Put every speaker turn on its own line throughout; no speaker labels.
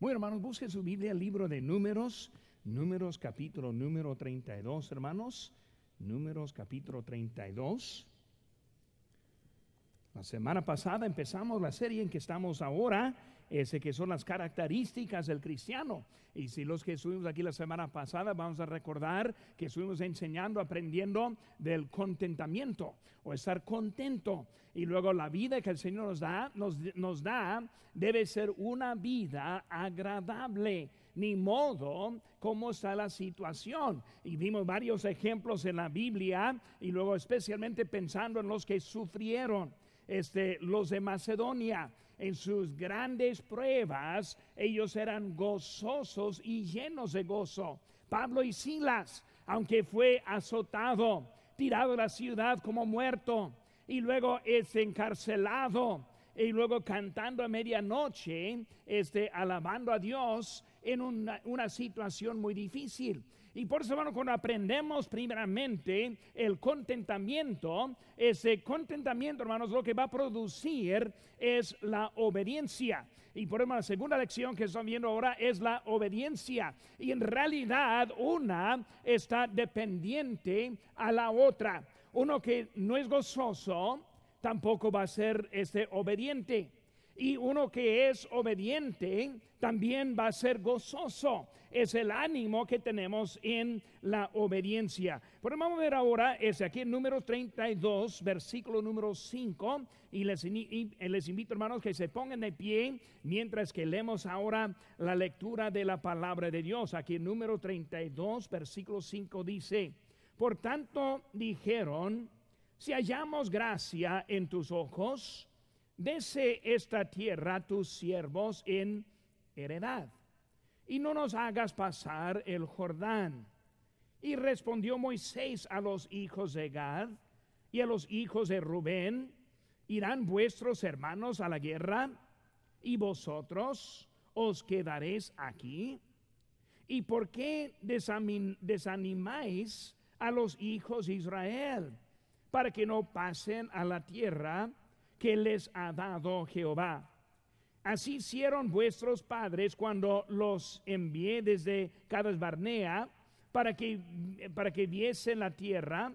Muy hermanos, busquen su Biblia, libro de Números, Números capítulo número 32, hermanos. Números capítulo 32. La semana pasada empezamos la serie en que estamos ahora, ese que son las características del cristiano. Y si los que estuvimos aquí la semana pasada, vamos a recordar que estuvimos enseñando, aprendiendo del contentamiento o estar contento. Y luego la vida que el Señor nos da, nos, nos da, debe ser una vida agradable ni modo cómo está la situación. Y vimos varios ejemplos en la Biblia y luego especialmente pensando en los que sufrieron, este, los de Macedonia en sus grandes pruebas, ellos eran gozosos y llenos de gozo. Pablo y Silas, aunque fue azotado, tirado de la ciudad como muerto, y luego es encarcelado, y luego cantando a medianoche, este, alabando a Dios en una situación muy difícil. Y por eso, hermano, cuando aprendemos primeramente el contentamiento, ese contentamiento, hermanos, lo que va a producir es la obediencia. Y por eso la segunda lección que estamos viendo ahora es la obediencia. Y en realidad una está dependiente a la otra. Uno que no es gozoso tampoco va a ser este obediente. Y uno que es obediente también va a ser gozoso. Es el ánimo que tenemos en la obediencia. Pero vamos a ver ahora, es aquí en número 32, versículo número 5. Y les, y les invito, hermanos, que se pongan de pie mientras que leemos ahora la lectura de la palabra de Dios. Aquí en número 32, versículo 5 dice, por tanto dijeron, si hallamos gracia en tus ojos, dese esta tierra tus siervos en heredad, y no nos hagas pasar el Jordán. Y respondió Moisés a los hijos de Gad y a los hijos de Rubén, ¿irán vuestros hermanos a la guerra? ¿Y vosotros os quedaréis aquí? ¿Y por qué desanimáis a los hijos de Israel para que no pasen a la tierra que les ha dado Jehová. Así hicieron vuestros padres cuando los envié desde Cades Barnea para que, para que viesen la tierra.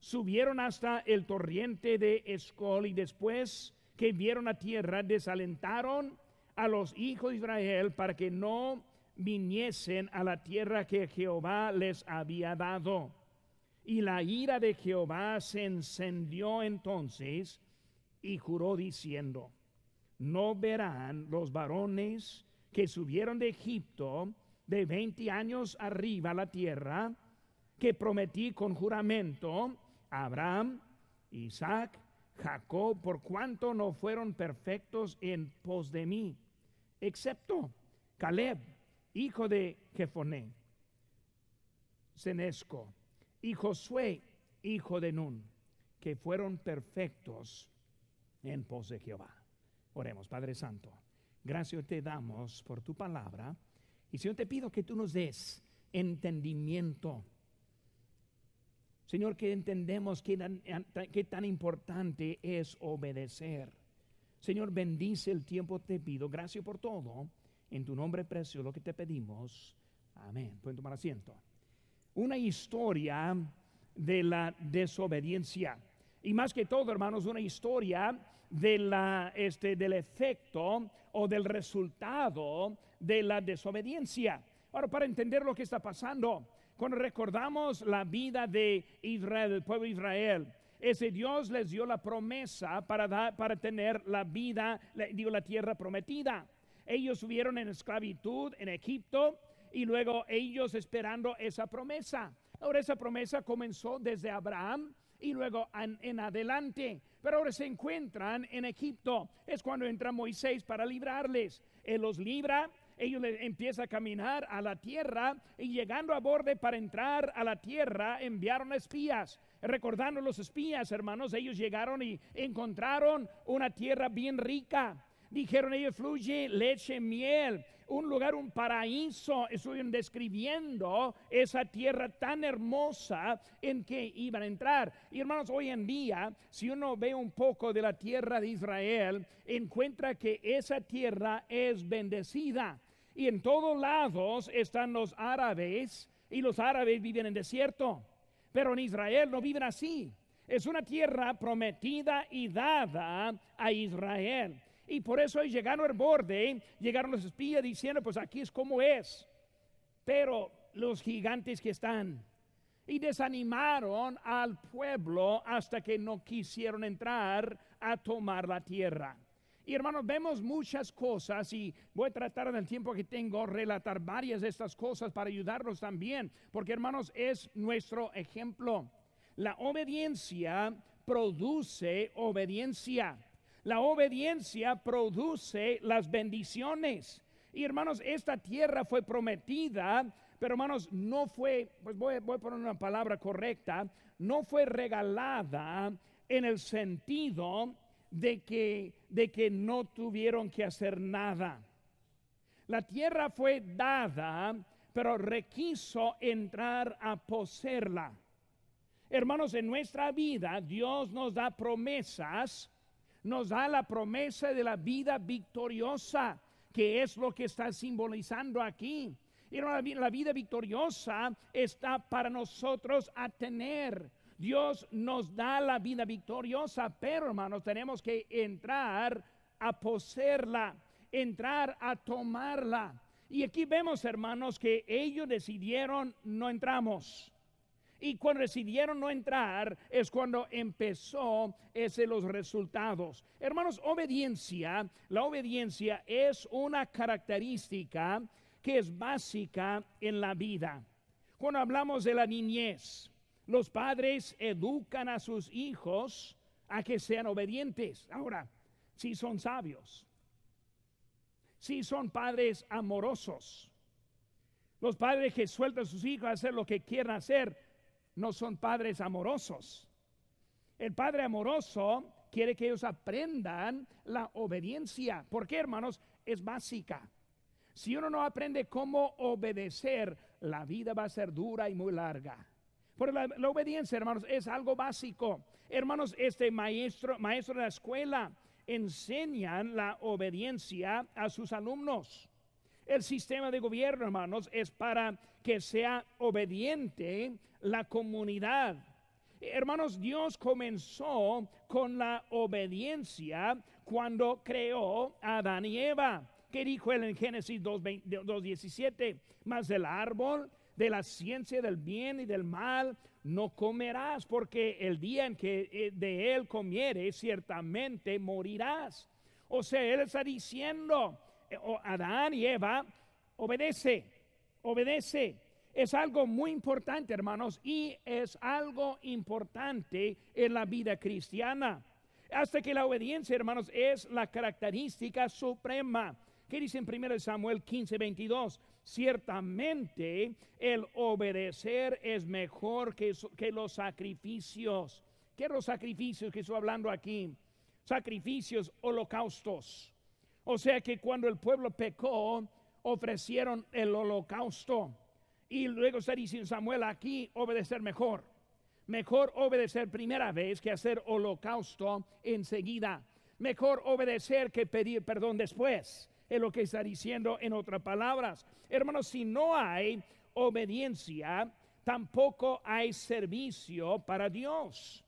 Subieron hasta el torrente de Escol y después que vieron la tierra desalentaron a los hijos de Israel para que no viniesen a la tierra que Jehová les había dado. Y la ira de Jehová se encendió entonces y juró diciendo, no verán los varones que subieron de Egipto de 20 años arriba a la tierra, que prometí con juramento a Abraham, Isaac, Jacob, por cuanto no fueron perfectos en pos de mí, excepto Caleb, hijo de Jefoné, Senesco, y Josué, hijo de Nun, que fueron perfectos en pos de Jehová. Oremos, Padre Santo. Gracias te damos por tu palabra. Y Señor, te pido que tú nos des entendimiento. Señor, que entendemos que tan, que tan importante es obedecer. Señor, bendice el tiempo, te pido. Gracias por todo. En tu nombre precioso lo que te pedimos. Amén. Pueden tomar asiento. Una historia de la desobediencia. Y más que todo, hermanos, una historia de este, del efecto o del resultado de la desobediencia. Ahora, para entender lo que está pasando, cuando recordamos la vida de Israel, el pueblo de Israel, ese Dios les dio la promesa para, dar, para tener la vida, digo, la tierra prometida. Ellos subieron en esclavitud en Egipto y luego ellos esperando esa promesa. Ahora esa promesa comenzó desde Abraham y luego en, adelante. Pero ahora se encuentran en Egipto. Es cuando entra Moisés para librarles. Él los libra, ellos empiezan a caminar a la tierra y llegando a borde para entrar a la tierra enviaron espías. Recordando los espías, hermanos, ellos llegaron y encontraron una tierra bien rica. Dijeron ellos, fluye leche, miel un lugar, un paraíso, estuvieron describiendo esa tierra tan hermosa en que iban a entrar. Y hermanos, hoy en día, si uno ve un poco de la tierra de Israel, encuentra que esa tierra es bendecida. Y en todos lados están los árabes y los árabes viven en desierto. Pero en Israel no viven así. Es una tierra prometida y dada a Israel. Y por eso llegaron al borde, llegaron los espías diciendo, pues aquí es como es. Pero los gigantes que están, y desanimaron al pueblo hasta que no quisieron entrar a tomar la tierra. Y hermanos, vemos muchas cosas y voy a tratar en el tiempo que tengo relatar varias de estas cosas para ayudarlos también, porque hermanos es nuestro ejemplo. La obediencia produce obediencia. La obediencia produce las bendiciones. Y hermanos, esta tierra fue prometida pero hermanos, no fue, pues voy, voy a poner una palabra correcta, no fue regalada en el sentido de que, de que no tuvieron que hacer nada. La tierra fue dada, pero requiso entrar a poseerla. Hermanos, en nuestra vida Dios nos da promesas, nos da la promesa de la vida victoriosa, que es lo que está simbolizando aquí. Y la vida victoriosa está para nosotros a tener. Dios nos da la vida victoriosa, pero hermanos, tenemos que entrar a poseerla, entrar a tomarla. Y aquí vemos, hermanos, que ellos decidieron no entramos. Y cuando decidieron no entrar es cuando empezó ese los resultados. Hermanos, obediencia, la obediencia es una característica que es básica en la vida. Cuando hablamos de la niñez, los padres educan a sus hijos a que sean obedientes. Ahora, si son sabios, si son padres amorosos, los padres que sueltan a sus hijos a hacer lo que quieran hacer, no son padres amorosos. El padre amoroso quiere que ellos aprendan la obediencia. ¿Por qué, hermanos? Es básica. Si uno no aprende cómo obedecer, la vida va a ser dura y muy larga. Por la, obediencia, hermanos, es algo básico. Hermanos, este maestro, maestro de la escuela enseñan la obediencia a sus alumnos. El sistema de gobierno, hermanos, es para que sea obediente la comunidad. Hermanos, Dios comenzó con la obediencia cuando creó a Adán y Eva. ¿Qué dijo él en Génesis 2.17? Más del árbol de la ciencia del bien y del mal no comerás, porque el día en que eh, de él comieres, ciertamente morirás. O sea, él está diciendo, Adán y Eva, obedece, obedece. Es algo muy importante, hermanos, y es algo importante en la vida cristiana. Hasta que la obediencia, hermanos, es la característica suprema ¿Qué dice en 1 Samuel 15, 22? Ciertamente el obedecer es mejor que, que los sacrificios. ¿Qué los sacrificios que estoy hablando aquí? Sacrificios, holocaustos. O sea que cuando el pueblo pecó, ofrecieron el holocausto. Y luego está diciendo Samuel aquí, obedecer mejor. Mejor obedecer primera vez que hacer holocausto enseguida. Mejor obedecer que pedir perdón después es lo que está diciendo en otras palabras. Hermanos, si no hay obediencia, tampoco hay servicio para Dios.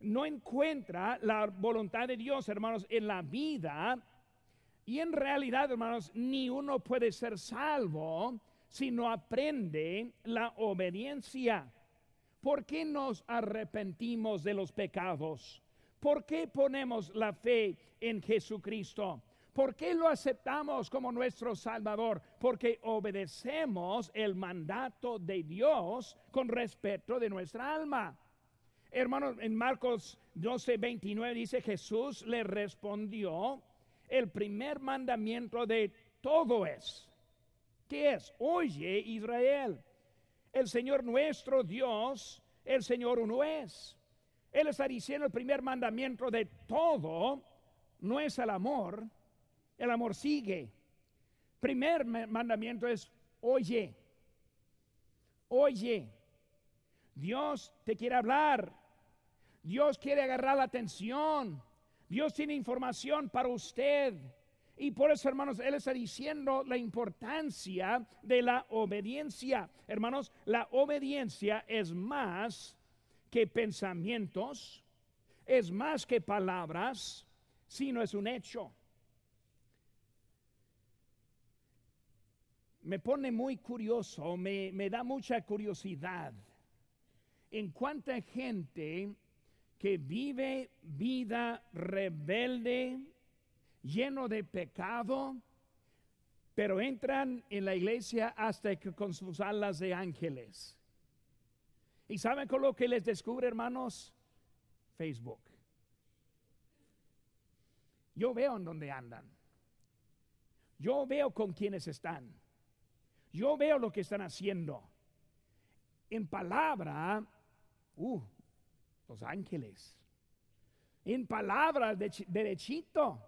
No encuentra la voluntad de Dios, hermanos, en la vida. Y en realidad, hermanos, ni uno puede ser salvo si no aprende la obediencia. ¿Por qué nos arrepentimos de los pecados? ¿Por qué ponemos la fe en Jesucristo? ¿Por qué lo aceptamos como nuestro Salvador? Porque obedecemos el mandato de Dios con respeto de nuestra alma. Hermanos, en Marcos 12, 29 dice, Jesús le respondió, el primer mandamiento de todo es, ¿qué es? Oye Israel, el Señor nuestro Dios, el Señor uno es. Él está diciendo el primer mandamiento de todo no es el amor, el amor sigue. Primer mandamiento es, oye, oye, Dios te quiere hablar, Dios quiere agarrar la atención, Dios tiene información para usted. Y por eso, hermanos, Él está diciendo la importancia de la obediencia. Hermanos, la obediencia es más que pensamientos, es más que palabras, sino es un hecho. Me pone muy curioso, me, me da mucha curiosidad en cuánta gente que vive vida rebelde, lleno de pecado, pero entran en la iglesia hasta que con sus alas de ángeles. ¿Y saben con lo que les descubre, hermanos? Facebook. Yo veo en dónde andan. Yo veo con quienes están. Yo veo lo que están haciendo. En palabra, uh, los ángeles. En palabra, derechito.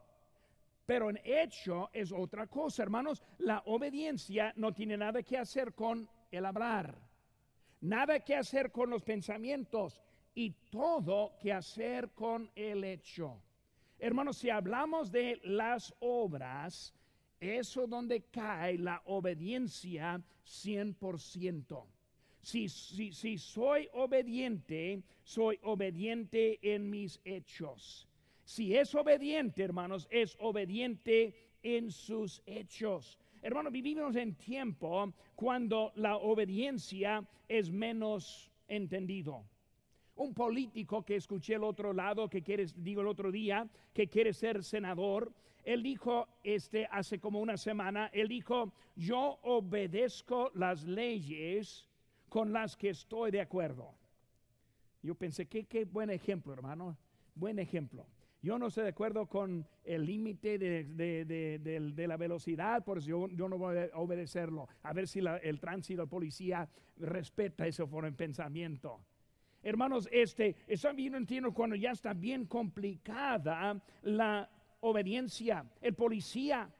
Pero en hecho es otra cosa, hermanos. La obediencia no tiene nada que hacer con el hablar, nada que hacer con los pensamientos y todo que hacer con el hecho. Hermanos, si hablamos de las obras, eso donde cae la obediencia 100%. Si, si, si soy obediente, soy obediente en mis hechos. Si es obediente, hermanos, es obediente en sus hechos. Hermanos, vivimos en tiempo cuando la obediencia es menos entendido. Un político que escuché el otro lado, que quiere, digo el otro día, que quiere ser senador, él dijo, este, hace como una semana, él dijo, yo obedezco las leyes con las que estoy de acuerdo. Yo pensé, qué, qué buen ejemplo, hermano, buen ejemplo. Yo no estoy de acuerdo con el límite de, la velocidad, por eso yo, no voy a obedecerlo. A ver si el tránsito, la policía respeta ese foro en pensamiento. Hermanos, este, eso bien entiendo cuando ya está bien complicada la obediencia. El policía,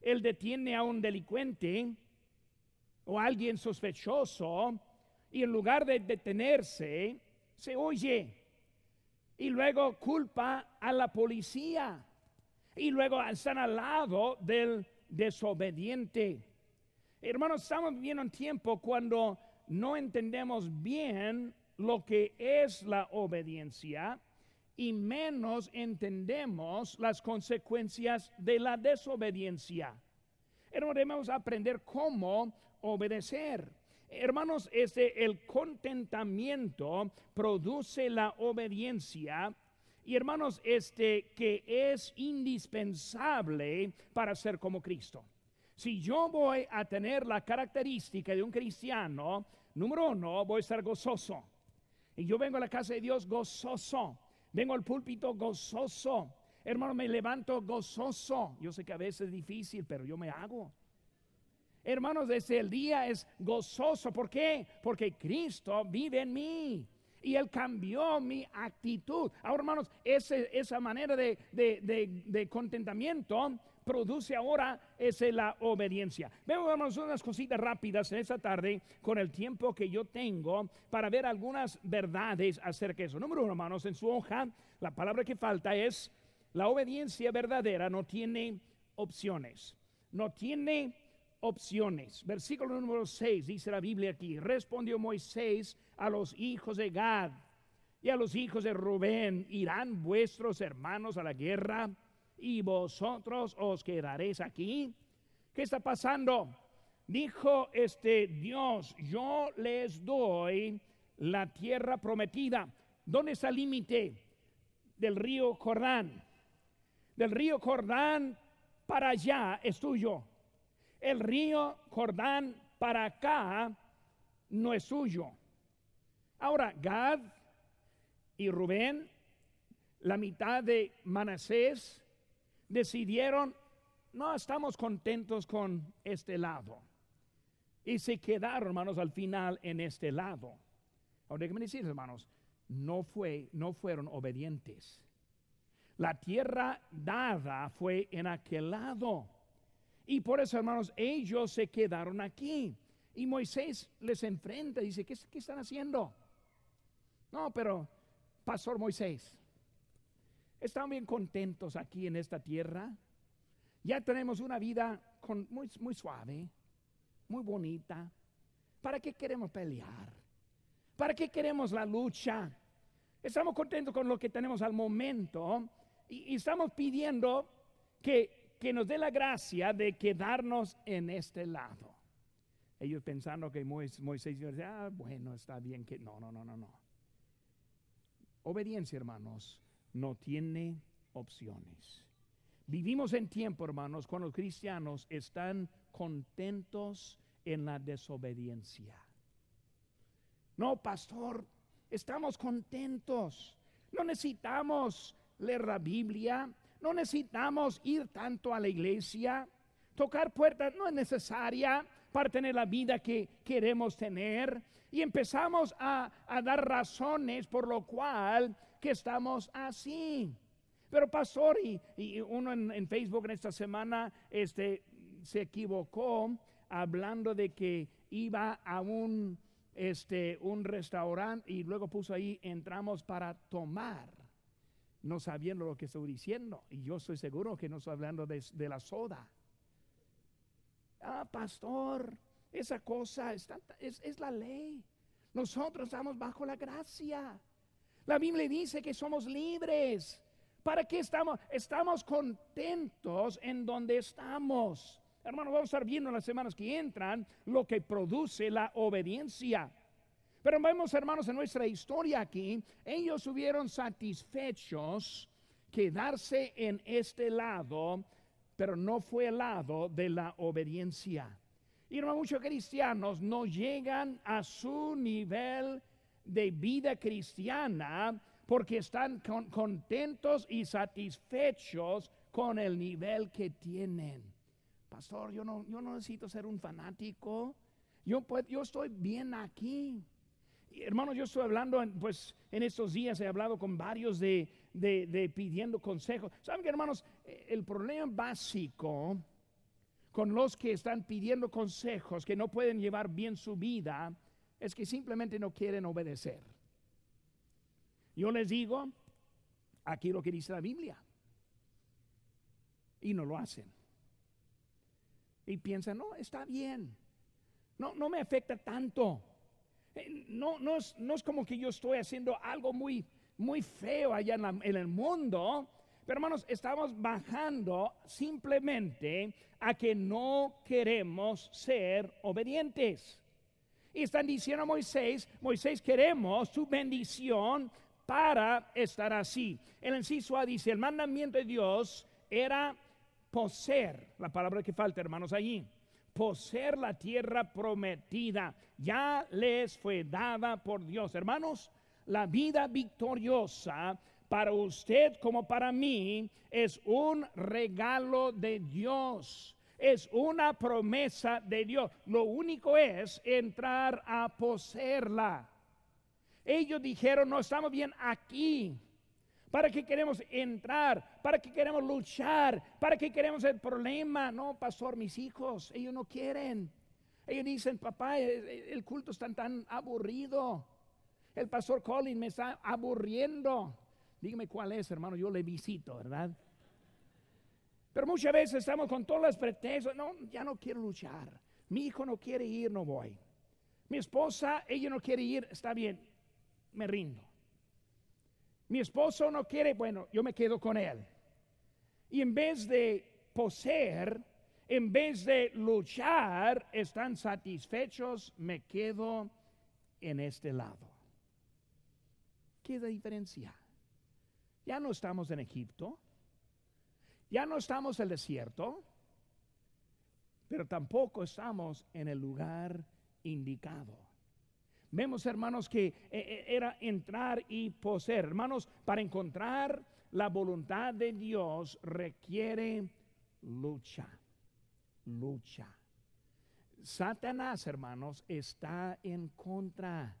él detiene a un delincuente o a alguien sospechoso y en lugar de detenerse, se oye y luego culpa a la policía y luego están al lado del desobediente. Hermanos, estamos viviendo un tiempo cuando no entendemos bien lo que es la obediencia y menos entendemos las consecuencias de la desobediencia. Hermanos, debemos aprender cómo obedecer. Hermanos, este, el contentamiento produce la obediencia y hermanos, este que es indispensable para ser como Cristo. Si yo voy a tener la característica de un cristiano, número uno, voy a estar gozoso. Y yo vengo a la casa de Dios gozoso. Vengo al púlpito gozoso. Hermano, me levanto gozoso. Yo sé que a veces es difícil, pero yo me hago. Hermanos, el día es gozoso. ¿Por qué? Porque Cristo vive en mí. Y Él cambió mi actitud. Ahora, hermanos, esa manera de, de, contentamiento produce ahora es la obediencia. Vemos unas cositas rápidas en esta tarde con el tiempo que yo tengo para ver algunas verdades acerca de eso. Número uno, hermanos, en su hoja, la palabra que falta es la obediencia verdadera no tiene opciones. No tiene opciones. Versículo número 6 dice la Biblia aquí, respondió Moisés a los hijos de Gad y a los hijos de Rubén, ¿irán vuestros hermanos a la guerra y vosotros os quedaréis aquí? ¿Qué está pasando? Dijo este Dios, yo les doy la tierra prometida. ¿Dónde está el límite? Del río Jordán. Del río Jordán para allá es tuyo el río Jordán para acá no es suyo. Ahora, Gad y Rubén, la mitad de Manasés, decidieron, no estamos contentos con este lado. Y se quedaron, hermanos, al final en este lado. Ahora déjenme decir, hermanos, no, fue, no fueron obedientes. La tierra dada fue en aquel lado. Y por eso, hermanos, ellos se quedaron aquí. Y Moisés les enfrenta y dice, ¿qué, qué están haciendo? No, pero, Pastor Moisés, ¿están bien contentos aquí en esta tierra? Ya tenemos una vida muy suave, muy bonita. ¿Para qué queremos pelear? ¿Para qué queremos la lucha? Estamos contentos con lo que tenemos al momento y, estamos pidiendo que, que nos dé la gracia de quedarnos en este lado. Ellos pensando que Moisés ah, bueno, está bien que no, no, no, no, no. Obediencia, hermanos, no tiene opciones. Vivimos en tiempo, hermanos, cuando los cristianos están contentos en la desobediencia. No, pastor, estamos contentos. No necesitamos leer la Biblia, no necesitamos ir tanto a la iglesia. Tocar puertas no es necesaria para tener la vida que queremos tener. Y empezamos a, dar razones por lo cual que estamos así. Pero pastor, y, uno en, Facebook en esta semana este, se equivocó hablando de que iba a un, este, un restaurante y luego puso ahí, entramos para tomar, no sabiendo lo que estoy diciendo. Y yo estoy seguro que no estoy hablando de, la soda. Ah, pastor, esa cosa es, es, la ley. Nosotros estamos bajo la gracia. La Biblia dice que somos libres. ¿Para qué estamos? Estamos contentos en donde estamos. Hermanos, vamos a estar viendo en las semanas que entran lo que produce la obediencia. Pero vemos, hermanos, en nuestra historia aquí, ellos hubieron satisfechos quedarse en este lado, pero no fue el lado de la obediencia. Y muchos cristianos no llegan a su nivel de vida cristiana porque están contentos y satisfechos con el nivel que tienen pastor, yo no, yo no necesito ser un fanático. Yo, pues, yo estoy bien aquí. Hermanos, yo estoy hablando, pues en estos días he hablado con varios de, pidiendo consejos. ¿Saben que hermanos? Eh, el problema básico con los que están pidiendo consejos, que no pueden llevar bien su vida, es que simplemente no quieren obedecer. Yo les digo, aquí lo que dice la Biblia. Y no lo hacen y piensa, no, está bien, no, no me afecta tanto. Eh, no, no, es, no es como que yo estoy haciendo algo muy, muy feo allá en, en el mundo, pero hermanos, estamos bajando simplemente a que no queremos ser obedientes. Y están diciendo a Moisés, Moisés queremos tu bendición para estar así. El inciso A dice, el mandamiento de Dios era poseer, la palabra que falta, hermanos, allí, poseer la tierra prometida, ya les fue dada por Dios. Hermanos, la vida victoriosa para usted como para mí es un regalo de Dios. Es una promesa de Dios. Lo único es entrar a poseerla. Ellos dijeron, no estamos bien aquí. ¿Para qué queremos entrar? ¿Para qué queremos luchar? ¿Para qué queremos el problema? No, pastor, mis hijos, ellos no quieren. Ellos dicen, papá, el culto está tan aburrido. El pastor Colin me está aburriendo. Dígame cuál es, hermano, yo le visito, ¿verdad? Pero muchas veces estamos con todas las pretextos. No, ya no quiero luchar. Mi hijo no quiere ir, no voy. Mi esposa, ella no quiere ir, está bien, me rindo. Mi esposo no quiere, bueno, yo me quedo con él. Y en vez de poseer, en vez de luchar, están satisfechos, me quedo en este lado. ¿Qué diferencia? Ya no estamos en Egipto, ya no estamos en el desierto, pero tampoco estamos en el lugar indicado. Vemos, hermanos, que eh, eh, era entrar y poseer. Hermanos, para encontrar la voluntad de Dios requiere lucha, lucha. Satanás, hermanos, está en contra.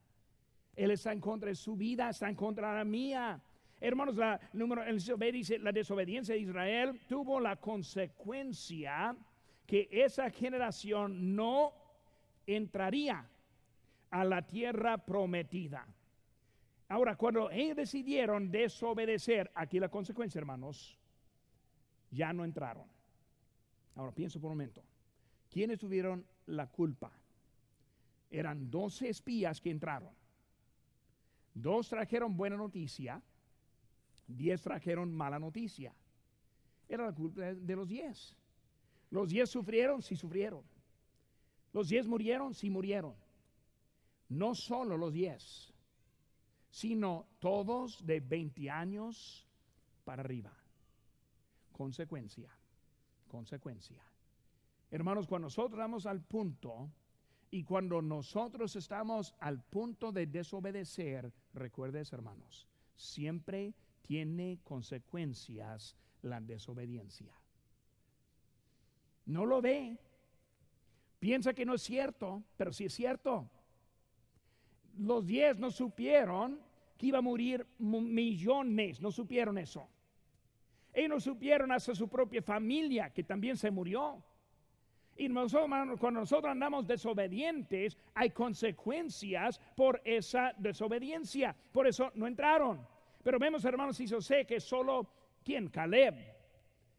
Él está en contra de su vida, está en contra de la mía. Hermanos, la número el dice la desobediencia de Israel tuvo la consecuencia que esa generación no entraría a la tierra prometida. Ahora, cuando ellos decidieron desobedecer, aquí la consecuencia, hermanos, ya no entraron. Ahora pienso por un momento. ¿Quiénes tuvieron la culpa? Eran 12 espías que entraron. Dos trajeron buena noticia, diez trajeron mala noticia. Era la culpa de los diez. Los diez sufrieron, sí sufrieron. Los diez murieron, sí murieron. No solo los diez, sino todos de 20 años para arriba. Consecuencia, consecuencia. Hermanos, cuando nosotros vamos al punto y cuando nosotros estamos al punto de desobedecer, recuerdes hermanos, siempre tiene consecuencias la desobediencia. No lo ve, piensa que no es cierto, pero sí es cierto. Los diez no supieron que iba a morir millones, no supieron eso. Ellos no supieron hasta su propia familia que también se murió. Y nosotros, cuando nosotros andamos desobedientes, hay consecuencias por esa desobediencia. Por eso no entraron. Pero vemos, hermanos, y yo sé que solo, ¿quién? Caleb.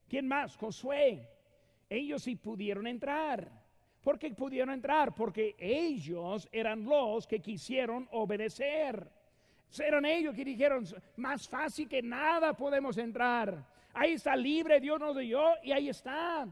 ¿Quién más? Josué. Ellos sí pudieron entrar. ¿Por qué pudieron entrar? Porque ellos eran los que quisieron obedecer. Eran ellos que dijeron, más fácil que nada podemos entrar. Ahí está libre, Dios nos dio y ahí está.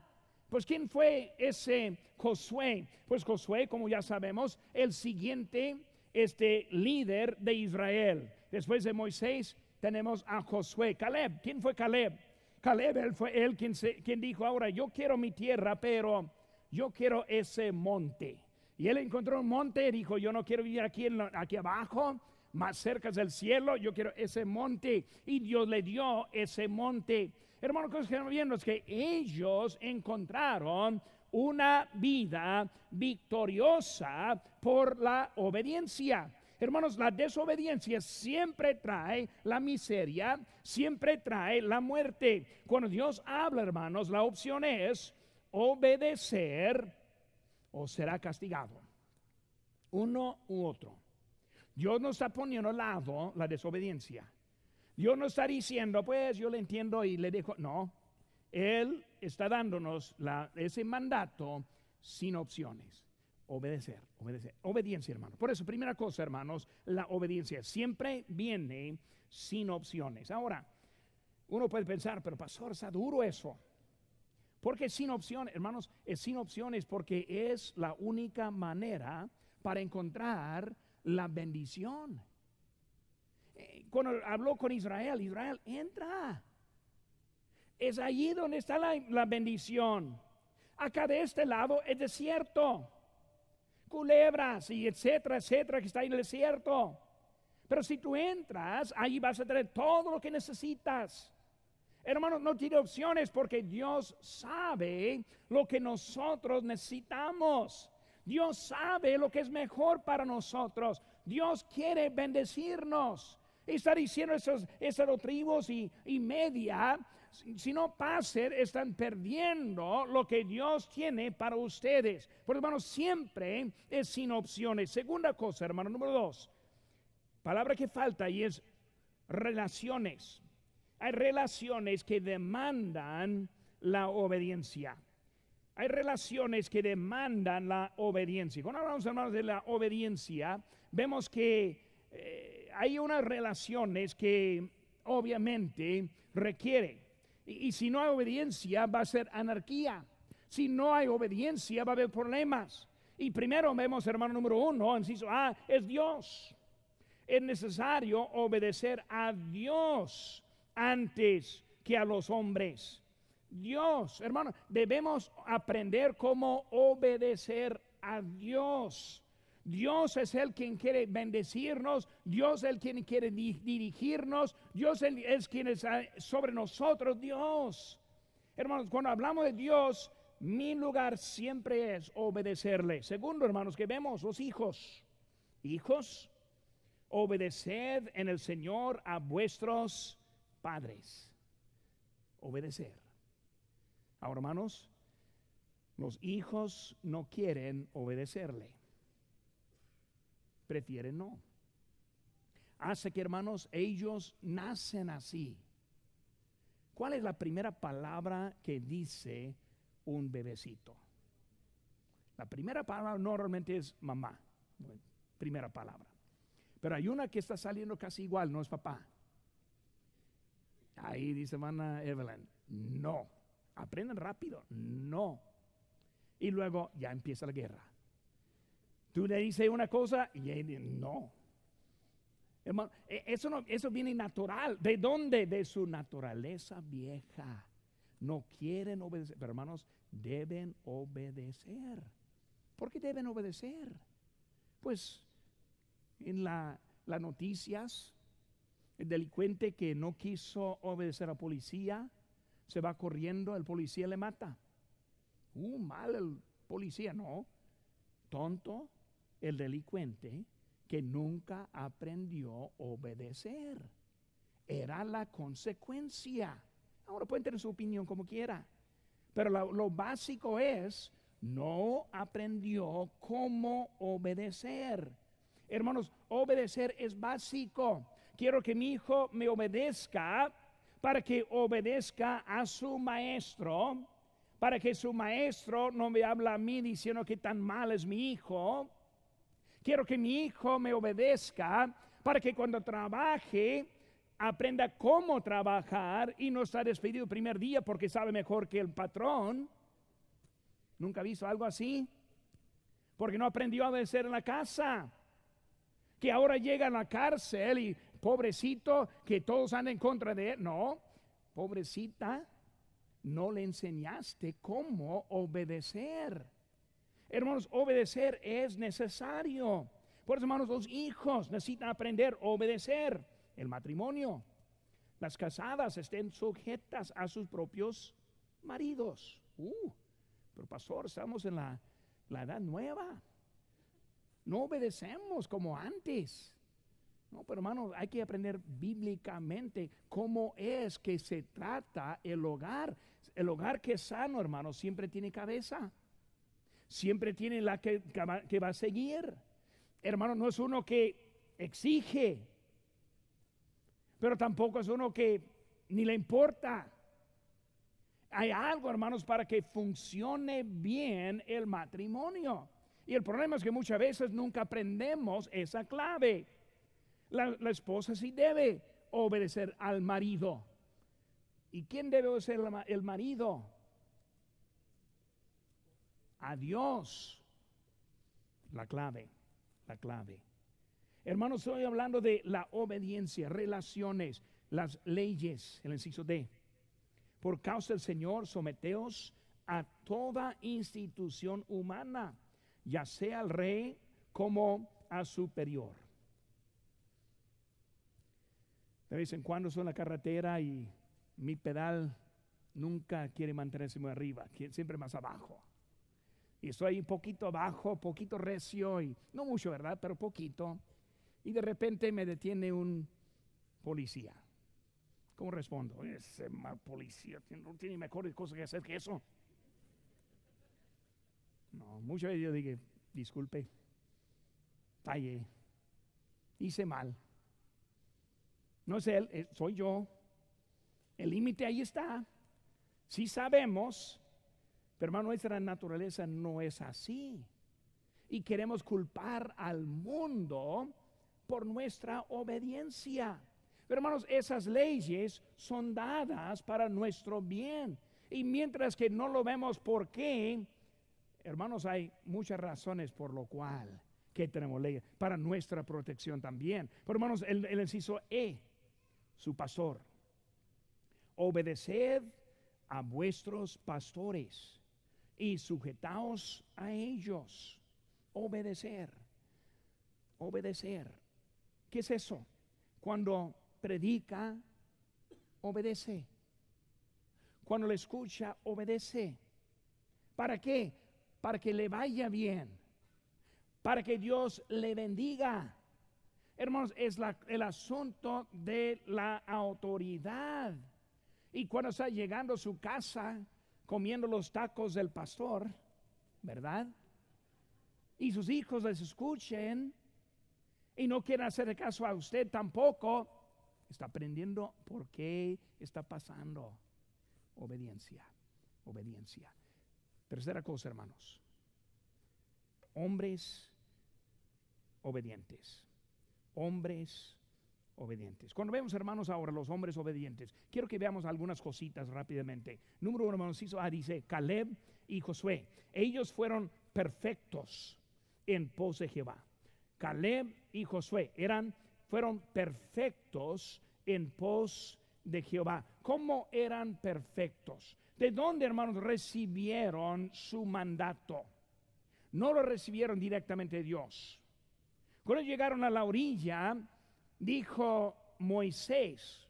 Pues ¿quién fue ese Josué? Pues Josué, como ya sabemos, el siguiente este líder de Israel. Después de Moisés tenemos a Josué. Caleb, ¿quién fue Caleb? Caleb fue él quien, quien dijo, ahora yo quiero mi tierra, pero yo quiero ese monte. Y él encontró un monte y dijo, yo no quiero vivir aquí, aquí abajo, más cerca del cielo, yo quiero ese monte. Y Dios le dio ese monte. Hermano, que estamos viendo es que ellos encontraron una vida victoriosa por la obediencia. Hermanos, la desobediencia siempre trae la miseria, siempre trae la muerte. Cuando Dios habla, hermanos, la opción es obedecer o será castigado. Uno u otro. Dios no está poniendo al lado la desobediencia. Dios no está diciendo, pues yo le entiendo y le dejo. No, Él está dándonos ese mandato sin opciones. Obedecer, obedecer. Obediencia, hermano. Por eso, primera cosa, hermanos, la obediencia siempre viene sin opciones. Ahora, uno puede pensar, pero pastor, está duro eso. Porque sin opciones, hermanos, es sin opciones porque es la única manera para encontrar la bendición cuando habló con Israel, Israel, entra. Es allí donde está la, bendición. Acá de este lado es desierto. Culebras y etcétera, etcétera, que está en el desierto. Pero si tú entras, ahí vas a tener todo lo que necesitas. Hermanos, no tiene opciones porque Dios sabe lo que nosotros necesitamos. Dios sabe lo que es mejor para nosotros. Dios quiere bendecirnos. Está diciendo esos, esas tribus y, y media, si no pasen, están perdiendo lo que Dios tiene para ustedes. Por hermano, siempre es sin opciones. Segunda cosa, hermano, número dos. Palabra que falta y es relaciones. Hay relaciones que demandan la obediencia. Hay relaciones que demandan la obediencia. Cuando hablamos, hermanos, de la obediencia, vemos que eh, hay unas relaciones que obviamente requiere. Y, si no hay obediencia, va a ser anarquía. Si no hay obediencia, va a haber problemas. Y primero vemos, hermano número uno, inciso A, es Dios. Es necesario obedecer a Dios antes que a los hombres. Dios, hermano, debemos aprender cómo obedecer a Dios. Dios es el quien quiere bendecirnos, Dios es el quien quiere dirigirnos, Dios es quien es sobre nosotros, Dios. Hermanos, cuando hablamos de Dios, mi lugar siempre es obedecerle. Segundo, hermanos, que vemos los hijos. Hijos, obedeced en el Señor a vuestros padres. Obedecer. Ahora, hermanos, los hijos no quieren obedecerle prefieren no. Hace que, hermanos, ellos nacen así. ¿Cuál es la primera palabra que dice un bebecito. La primera palabra normalmente es mamá, primera palabra. Pero hay una que está saliendo casi igual, no es papá. Ahí dice hermana Evelyn, no. Aprenden rápido, no. Y luego ya empieza la guerra. Tú le dices una cosa y él no. Hermano, e, eso, eso viene natural. ¿De dónde? De su naturaleza vieja. No quieren obedecer. Pero hermanos, deben obedecer. ¿Por qué deben obedecer? Pues en las noticias, el delincuente que no quiso obedecer a policía, se va corriendo, el policía le mata. Uh, mal el policía, no. Tonto el delincuente que nunca aprendió a obedecer. Era la consecuencia. Ahora pueden tener su opinión como quiera. Pero lo básico es, no aprendió cómo obedecer. Hermanos, obedecer es básico. Quiero que mi hijo me obedezca para que obedezca a su maestro, para que su maestro no me hable a mí diciendo que tan mal es mi hijo. Quiero que mi hijo me obedezca para que cuando trabaje aprenda cómo trabajar y no está despedido el primer día porque sabe mejor que el patrón. ¿Nunca ha visto algo así? Porque no aprendió a obedecer en la casa. Que ahora llega a la cárcel y pobrecito, que todos andan en contra de él. No, pobrecita, no le enseñaste cómo obedecer. Hermanos, obedecer es necesario. Por eso, hermanos, los hijos necesitan aprender a obedecer. El matrimonio. Las casadas estén sujetas a sus propios maridos. Uh, pero pastor, estamos en la, la edad nueva. No obedecemos como antes. No, pero hermanos, hay que aprender bíblicamente cómo es que se trata el hogar. El hogar que es sano, hermanos, siempre tiene cabeza. Siempre tiene la que, que va a seguir. Hermano, no es uno que exige, pero tampoco es uno que ni le importa. Hay algo, hermanos, para que funcione bien el matrimonio. Y el problema es que muchas veces nunca aprendemos esa clave. La, esposa sí debe obedecer al marido. ¿Y quién debe obedecer el marido? A Dios. La clave, la clave. Hermanos, estoy hablando de la obediencia, relaciones, las leyes, el inciso D. Por causa del Señor, someteos a toda institución humana, ya sea al rey como a superior De vez en cuando en la carretera y mi pedal nunca quiere mantenerse muy arriba, siempre más abajo. Y estoy un poquito abajo, poquito recio, y no mucho, ¿verdad? Pero poquito. Y de repente me detiene un policía. ¿Cómo respondo? Ese mal policía no tiene mejores cosas que hacer que eso. No, muchas veces yo digo, disculpe, fallé, hice mal. No es él, soy yo. El límite ahí está. Si sabemos, pero hermano, nuestra naturaleza no es así. Y queremos culpar al mundo por nuestra obediencia. Pero hermanos, esas leyes son dadas para nuestro bien. Y mientras que no lo vemos por qué, hermanos, hay muchas razones por lo cual que tenemos leyes para nuestra protección también. Pero hermanos, el inciso E su pastor. Obedeced a vuestros pastores y sujetaos a ellos. Obedecer. Obedecer. ¿Qué es eso? Cuando predica, obedece. Cuando le escucha, obedece. ¿Para qué? Para que le vaya bien. Para que Dios le bendiga Hermanos, es el asunto de la autoridad. Y cuando está llegando a su casa comiendo los tacos del pastor, ¿verdad? Y sus hijos les escuchen y no quieren hacer caso a usted tampoco, está aprendiendo por qué está pasando. Obediencia, obediencia. Tercera cosa, hermanos. Hombres obedientes. Hombres obedientes. Cuando vemos, hermanos, ahora los hombres obedientes, quiero que veamos algunas cositas rápidamente. Número uno, hermanos, dice Caleb y Josué. Ellos fueron perfectos en pos de Jehová. Caleb y Josué eran, fueron perfectos en pos de Jehová. ¿Cómo eran perfectos? ¿De dónde, hermanos, recibieron su mandato? No lo recibieron directamente de Dios. Cuando llegaron a la orilla, dijo Moisés,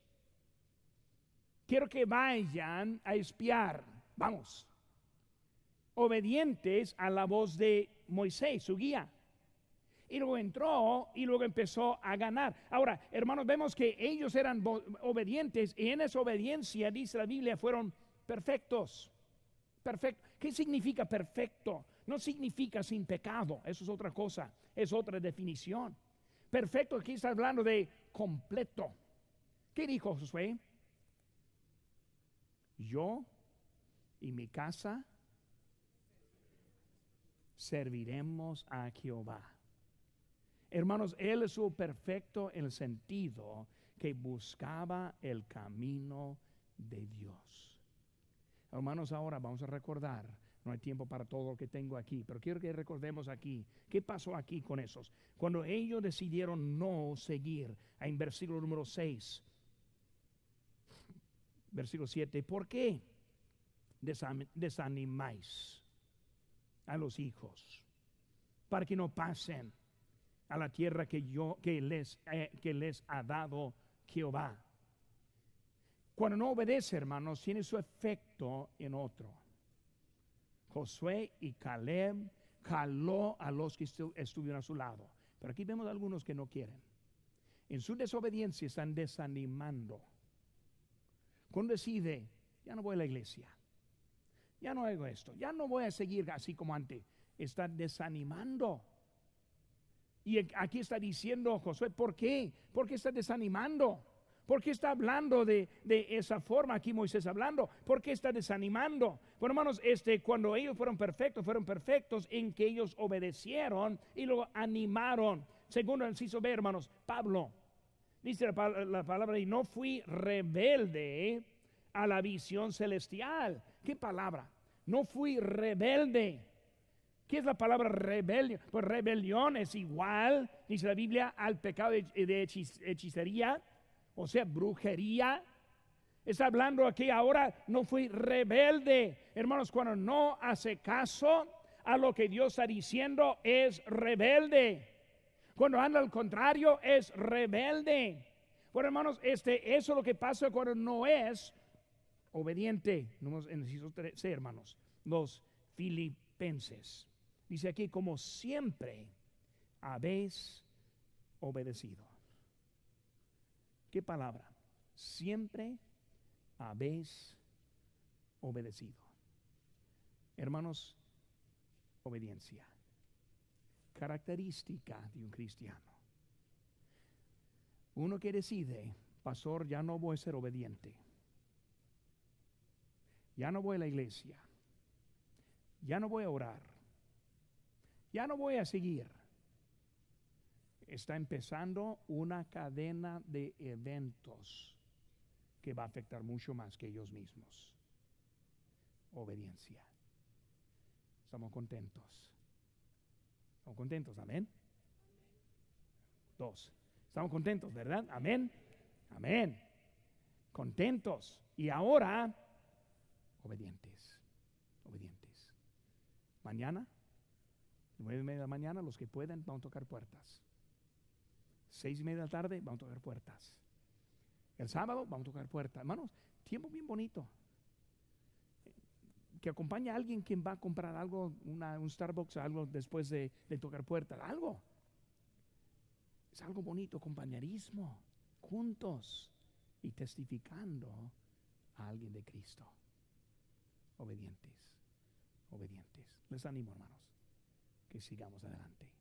quiero que vayan a espiar, vamos, obedientes a la voz de Moisés, su guía. Y luego entró y luego empezó a ganar. Ahora, hermanos, vemos que ellos eran obedientes y en esa obediencia, dice la Biblia, fueron perfectos. Perfecto. ¿Qué significa perfecto? No significa sin pecado, eso es otra cosa, es otra definición. Perfecto, aquí está hablando de completo. ¿Qué dijo Josué? Yo y mi casa serviremos a Jehová. Hermanos, él es perfecto en el sentido que buscaba el camino de Dios. Hermanos, ahora vamos a recordar, no hay tiempo para todo lo que tengo aquí, pero quiero que recordemos aquí, ¿qué pasó aquí con esos? Cuando ellos decidieron no seguir, en versículo número 6, versículo 7, ¿por qué desanimáis a los hijos? Para que no pasen a la tierra que yo que les eh, que les ha dado Jehová. Cuando no obedece, hermanos, tiene su efecto en otro. Josué y Caleb caló a los que estuvieron a su lado. Pero aquí vemos algunos que no quieren. En su desobediencia están desanimando. Cuando decide, ya no voy a la iglesia, ya no hago esto, ya no voy a seguir así como antes, está desanimando. Y aquí está diciendo Josué, ¿por qué? ¿Por qué está desanimando? ¿Por qué está hablando de, esa forma aquí Moisés hablando? ¿Por qué está desanimando? Bueno, hermanos, este, cuando ellos fueron perfectos, fueron perfectos en que ellos obedecieron y lo animaron. Segundo inciso B, hermanos, Pablo, dice la, la palabra, y no fui rebelde a la visión celestial. ¿Qué palabra? No fui rebelde ¿Qué es la palabra rebelión? Pues rebelión es igual, dice la Biblia, al pecado de hechicería, o sea, brujería. Está hablando aquí ahora, no fui rebelde. Hermanos, cuando no hace caso a lo que Dios está diciendo, es rebelde. Cuando anda al contrario, es rebelde. Bueno, hermanos, este, eso es lo que pasa cuando no es obediente. No necesito ser, hermanos, los filipenses. Dice aquí, como siempre habéis obedecido. ¿Qué palabra? Siempre habéis obedecido. Hermanos, obediencia. Característica de un cristiano. Uno que decide, pastor, ya no voy a ser obediente. Ya no voy a la iglesia. Ya no voy a orar ya no voy a seguir. Está empezando una cadena de eventos que va a afectar mucho más que ellos mismos. Obediencia. Estamos contentos. Estamos contentos, amén. Dos. Estamos contentos, ¿verdad? Amén. Amén. Contentos. Y ahora, obedientes. Obedientes. Mañana Nueve y media de la mañana, los que pueden van a tocar puertas. Seis y media de la tarde, van a tocar puertas. El sábado, van a tocar puertas. Hermanos, tiempo bien bonito. Que acompañe a alguien quien va a comprar algo, un Starbucks, algo después de, de tocar puertas. Algo. Es algo bonito, compañerismo, juntos y testificando a alguien de Cristo. Obedientes, obedientes. Les animo, hermanos que sigamos adelante.